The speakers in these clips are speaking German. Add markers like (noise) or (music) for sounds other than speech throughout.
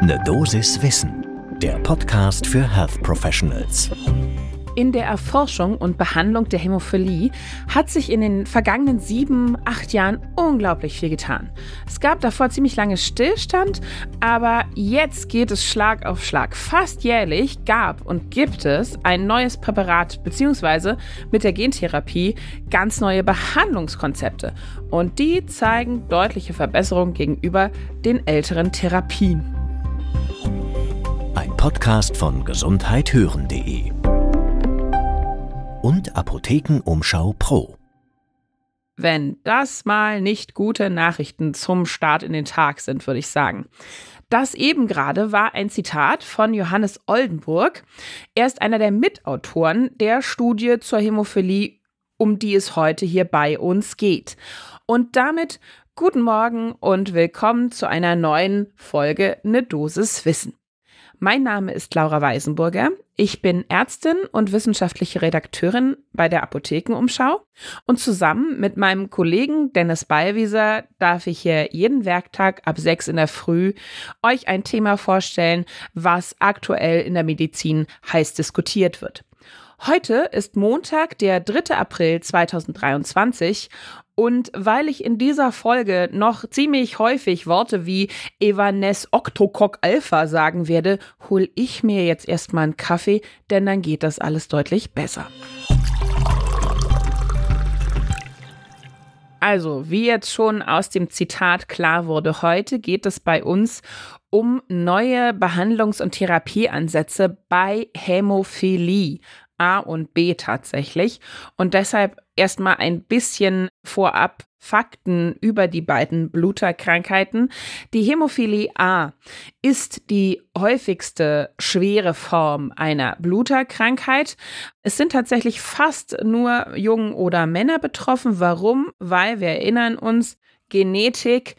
Ne Dosis Wissen, der Podcast für Health Professionals. In der Erforschung und Behandlung der Hämophilie hat sich in den vergangenen sieben, acht Jahren unglaublich viel getan. Es gab davor ziemlich lange Stillstand, aber jetzt geht es Schlag auf Schlag. Fast jährlich gab und gibt es ein neues Präparat bzw. mit der Gentherapie ganz neue Behandlungskonzepte. Und die zeigen deutliche Verbesserungen gegenüber den älteren Therapien. Podcast von gesundheithören.de und Apothekenumschau Pro. Wenn das mal nicht gute Nachrichten zum Start in den Tag sind, würde ich sagen. Das eben gerade war ein Zitat von Johannes Oldenburg. Er ist einer der Mitautoren der Studie zur Hämophilie, um die es heute hier bei uns geht. Und damit guten Morgen und willkommen zu einer neuen Folge Ne Dosis Wissen. Mein Name ist Laura Weisenburger. Ich bin Ärztin und wissenschaftliche Redakteurin bei der Apothekenumschau und zusammen mit meinem Kollegen Dennis Ballwieser darf ich hier jeden Werktag ab sechs in der Früh euch ein Thema vorstellen, was aktuell in der Medizin heiß diskutiert wird. Heute ist Montag, der 3. April 2023 und weil ich in dieser Folge noch ziemlich häufig Worte wie Evanes Octocock Alpha sagen werde, hol ich mir jetzt erstmal einen Kaffee, denn dann geht das alles deutlich besser. Also, wie jetzt schon aus dem Zitat klar wurde, heute geht es bei uns um neue Behandlungs- und Therapieansätze bei Hämophilie, A und B tatsächlich. Und deshalb erstmal ein bisschen vorab Fakten über die beiden Bluterkrankheiten. Die Hämophilie A ist die häufigste schwere Form einer Bluterkrankheit. Es sind tatsächlich fast nur Jungen oder Männer betroffen. Warum? Weil wir erinnern uns, Genetik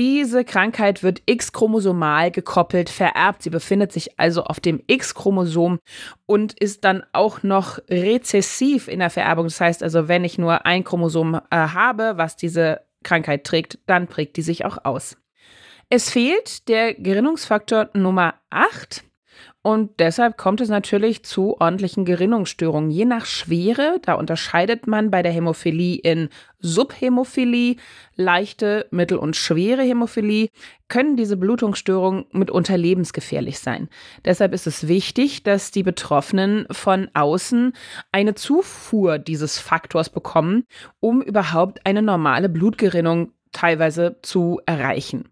diese Krankheit wird X-chromosomal gekoppelt, vererbt. Sie befindet sich also auf dem X-Chromosom und ist dann auch noch rezessiv in der Vererbung. Das heißt also, wenn ich nur ein Chromosom äh, habe, was diese Krankheit trägt, dann prägt die sich auch aus. Es fehlt der Gerinnungsfaktor Nummer 8. Und deshalb kommt es natürlich zu ordentlichen Gerinnungsstörungen. Je nach Schwere, da unterscheidet man bei der Hämophilie in Subhämophilie, leichte, mittel- und schwere Hämophilie, können diese Blutungsstörungen mitunter lebensgefährlich sein. Deshalb ist es wichtig, dass die Betroffenen von außen eine Zufuhr dieses Faktors bekommen, um überhaupt eine normale Blutgerinnung teilweise zu erreichen.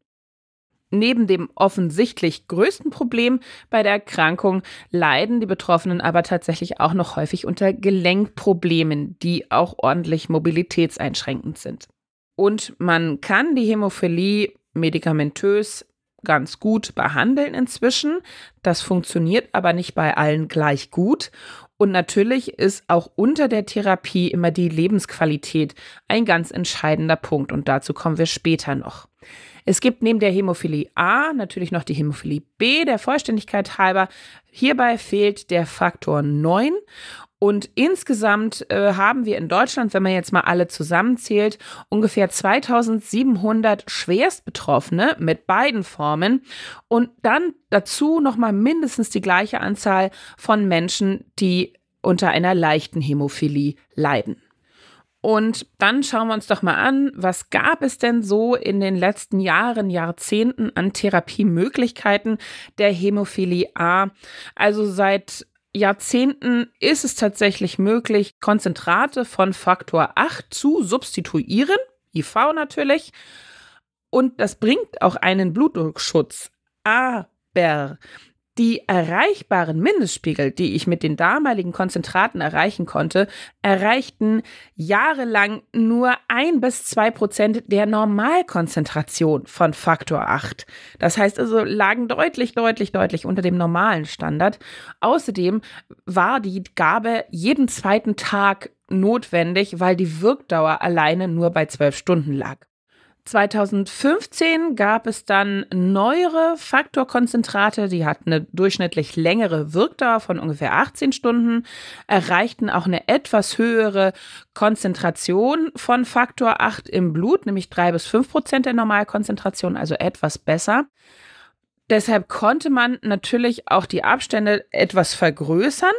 Neben dem offensichtlich größten Problem bei der Erkrankung leiden die Betroffenen aber tatsächlich auch noch häufig unter Gelenkproblemen, die auch ordentlich mobilitätseinschränkend sind. Und man kann die Hämophilie medikamentös ganz gut behandeln inzwischen. Das funktioniert aber nicht bei allen gleich gut. Und natürlich ist auch unter der Therapie immer die Lebensqualität ein ganz entscheidender Punkt. Und dazu kommen wir später noch. Es gibt neben der Hämophilie A natürlich noch die Hämophilie B, der Vollständigkeit halber. Hierbei fehlt der Faktor 9 und insgesamt äh, haben wir in Deutschland, wenn man jetzt mal alle zusammenzählt, ungefähr 2700 Schwerstbetroffene mit beiden Formen und dann dazu nochmal mindestens die gleiche Anzahl von Menschen, die unter einer leichten Hämophilie leiden. Und dann schauen wir uns doch mal an, was gab es denn so in den letzten Jahren, Jahrzehnten an Therapiemöglichkeiten der Hämophilie A? Also seit Jahrzehnten ist es tatsächlich möglich, Konzentrate von Faktor 8 zu substituieren, IV natürlich. Und das bringt auch einen Blutdruckschutz. Aber die erreichbaren Mindestspiegel, die ich mit den damaligen Konzentraten erreichen konnte, erreichten jahrelang nur ein bis zwei Prozent der Normalkonzentration von Faktor 8. Das heißt also, lagen deutlich, deutlich, deutlich unter dem normalen Standard. Außerdem war die Gabe jeden zweiten Tag notwendig, weil die Wirkdauer alleine nur bei zwölf Stunden lag. 2015 gab es dann neuere Faktorkonzentrate, die hatten eine durchschnittlich längere Wirkdauer von ungefähr 18 Stunden, erreichten auch eine etwas höhere Konzentration von Faktor 8 im Blut, nämlich 3 bis 5 Prozent der Normalkonzentration, also etwas besser. Deshalb konnte man natürlich auch die Abstände etwas vergrößern,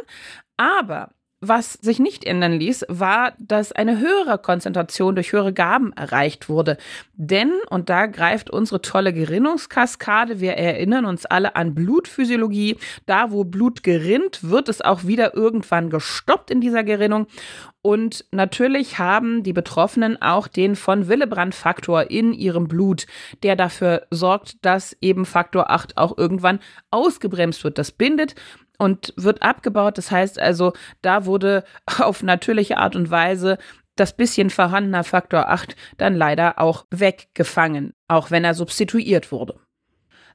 aber was sich nicht ändern ließ, war, dass eine höhere Konzentration durch höhere Gaben erreicht wurde. Denn, und da greift unsere tolle Gerinnungskaskade, wir erinnern uns alle an Blutphysiologie, da wo Blut gerinnt, wird es auch wieder irgendwann gestoppt in dieser Gerinnung. Und natürlich haben die Betroffenen auch den von Willebrand-Faktor in ihrem Blut, der dafür sorgt, dass eben Faktor 8 auch irgendwann ausgebremst wird. Das bindet und wird abgebaut. Das heißt also, da wurde (laughs) auf natürliche Art und Weise das bisschen vorhandener Faktor 8 dann leider auch weggefangen, auch wenn er substituiert wurde.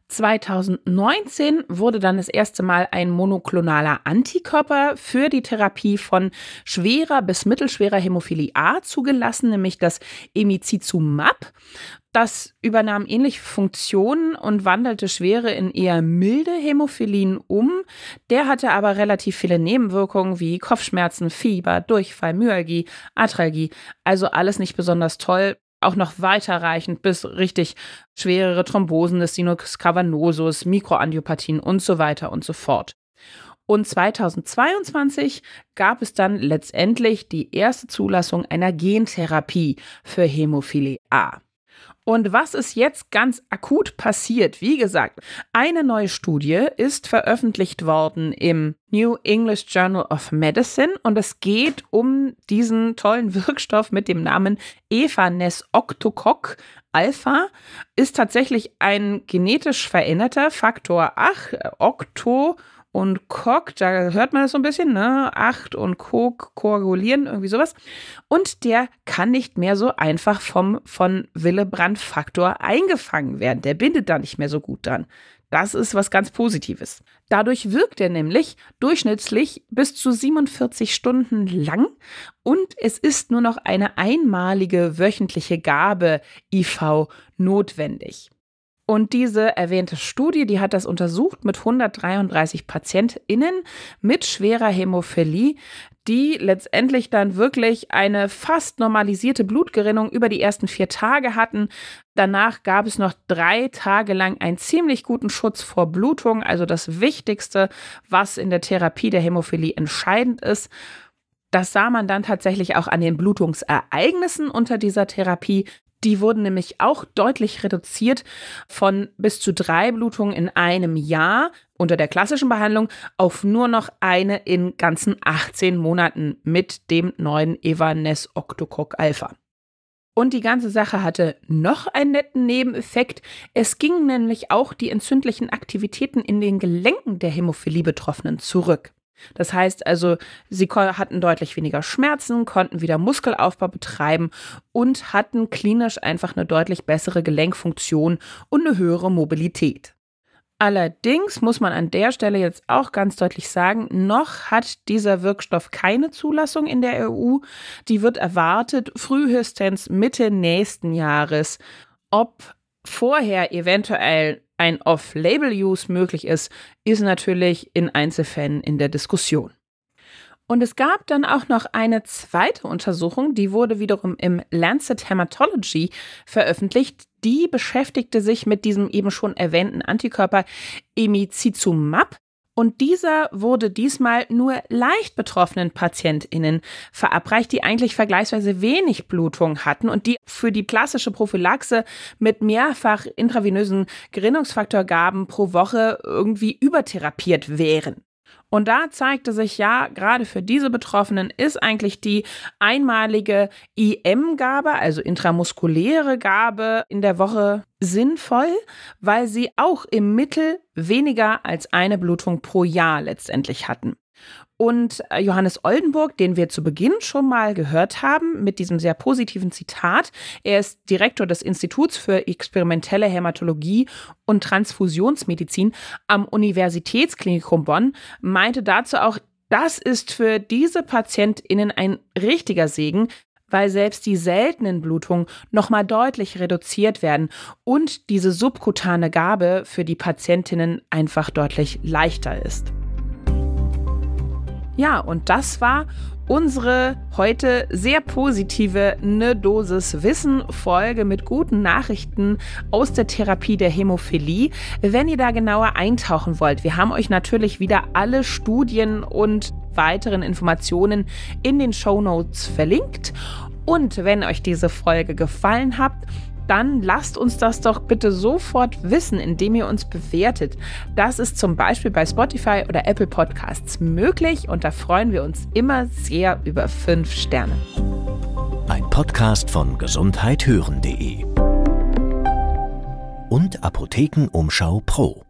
2019 wurde dann das erste Mal ein monoklonaler Antikörper für die Therapie von schwerer bis mittelschwerer Hämophilie A zugelassen, nämlich das Emicizumab. Das übernahm ähnliche Funktionen und wandelte schwere in eher milde Hämophilien um. Der hatte aber relativ viele Nebenwirkungen wie Kopfschmerzen, Fieber, Durchfall, Myalgie, Atralgie. Also alles nicht besonders toll, auch noch weiterreichend bis richtig schwerere Thrombosen des Sinus cavernosus, Mikroangiopathien und so weiter und so fort. Und 2022 gab es dann letztendlich die erste Zulassung einer Gentherapie für Hämophilie A. Und was ist jetzt ganz akut passiert? Wie gesagt, eine neue Studie ist veröffentlicht worden im New English Journal of Medicine und es geht um diesen tollen (laughs) Wirkstoff mit dem Namen Evanes octococ Alpha ist tatsächlich ein genetisch veränderter Faktor 8, Octo und Cock, da hört man das so ein bisschen, ne? Acht und Coke koagulieren, irgendwie sowas. Und der kann nicht mehr so einfach vom von Willebrand-Faktor eingefangen werden. Der bindet da nicht mehr so gut dran. Das ist was ganz Positives. Dadurch wirkt er nämlich durchschnittlich bis zu 47 Stunden lang und es ist nur noch eine einmalige wöchentliche Gabe IV notwendig. Und diese erwähnte Studie, die hat das untersucht mit 133 PatientInnen mit schwerer Hämophilie, die letztendlich dann wirklich eine fast normalisierte Blutgerinnung über die ersten vier Tage hatten. Danach gab es noch drei Tage lang einen ziemlich guten Schutz vor Blutung, also das Wichtigste, was in der Therapie der Hämophilie entscheidend ist. Das sah man dann tatsächlich auch an den Blutungsereignissen unter dieser Therapie. Die wurden nämlich auch deutlich reduziert von bis zu drei Blutungen in einem Jahr unter der klassischen Behandlung auf nur noch eine in ganzen 18 Monaten mit dem neuen Evanes Octococ Alpha. Und die ganze Sache hatte noch einen netten Nebeneffekt. Es gingen nämlich auch die entzündlichen Aktivitäten in den Gelenken der Hämophilie-Betroffenen zurück. Das heißt also, sie hatten deutlich weniger Schmerzen, konnten wieder Muskelaufbau betreiben und hatten klinisch einfach eine deutlich bessere Gelenkfunktion und eine höhere Mobilität. Allerdings muss man an der Stelle jetzt auch ganz deutlich sagen, noch hat dieser Wirkstoff keine Zulassung in der EU. Die wird erwartet frühestens Mitte nächsten Jahres. Ob vorher eventuell ein Off-Label-Use möglich ist, ist natürlich in Einzelfällen in der Diskussion. Und es gab dann auch noch eine zweite Untersuchung, die wurde wiederum im Lancet Hematology veröffentlicht. Die beschäftigte sich mit diesem eben schon erwähnten Antikörper Emicizumab und dieser wurde diesmal nur leicht betroffenen PatientInnen verabreicht, die eigentlich vergleichsweise wenig Blutung hatten und die für die klassische Prophylaxe mit mehrfach intravenösen Gerinnungsfaktorgaben pro Woche irgendwie übertherapiert wären. Und da zeigte sich ja, gerade für diese Betroffenen ist eigentlich die einmalige IM-Gabe, also intramuskuläre Gabe in der Woche sinnvoll, weil sie auch im Mittel weniger als eine Blutung pro Jahr letztendlich hatten. Und äh, Johannes Oldenburg, den wir zu Beginn schon mal gehört haben, mit diesem sehr positiven Zitat, er ist Direktor des Instituts für experimentelle Hämatologie und Transfusionsmedizin am Universitätsklinikum Bonn, meinte dazu auch, das ist für diese PatientInnen ein richtiger Segen, weil selbst die seltenen Blutungen nochmal deutlich reduziert werden und diese subkutane Gabe für die Patientinnen einfach deutlich leichter ist. Ja, und das war unsere heute sehr positive Ne Dosis Wissen Folge mit guten Nachrichten aus der Therapie der Hämophilie. Wenn ihr da genauer eintauchen wollt, wir haben euch natürlich wieder alle Studien und weiteren Informationen in den Show Notes verlinkt. Und wenn euch diese Folge gefallen hat, dann lasst uns das doch bitte sofort wissen, indem ihr uns bewertet. Das ist zum Beispiel bei Spotify oder Apple Podcasts möglich und da freuen wir uns immer sehr über fünf Sterne. Ein Podcast von gesundheithören.de und Apothekenumschau Pro.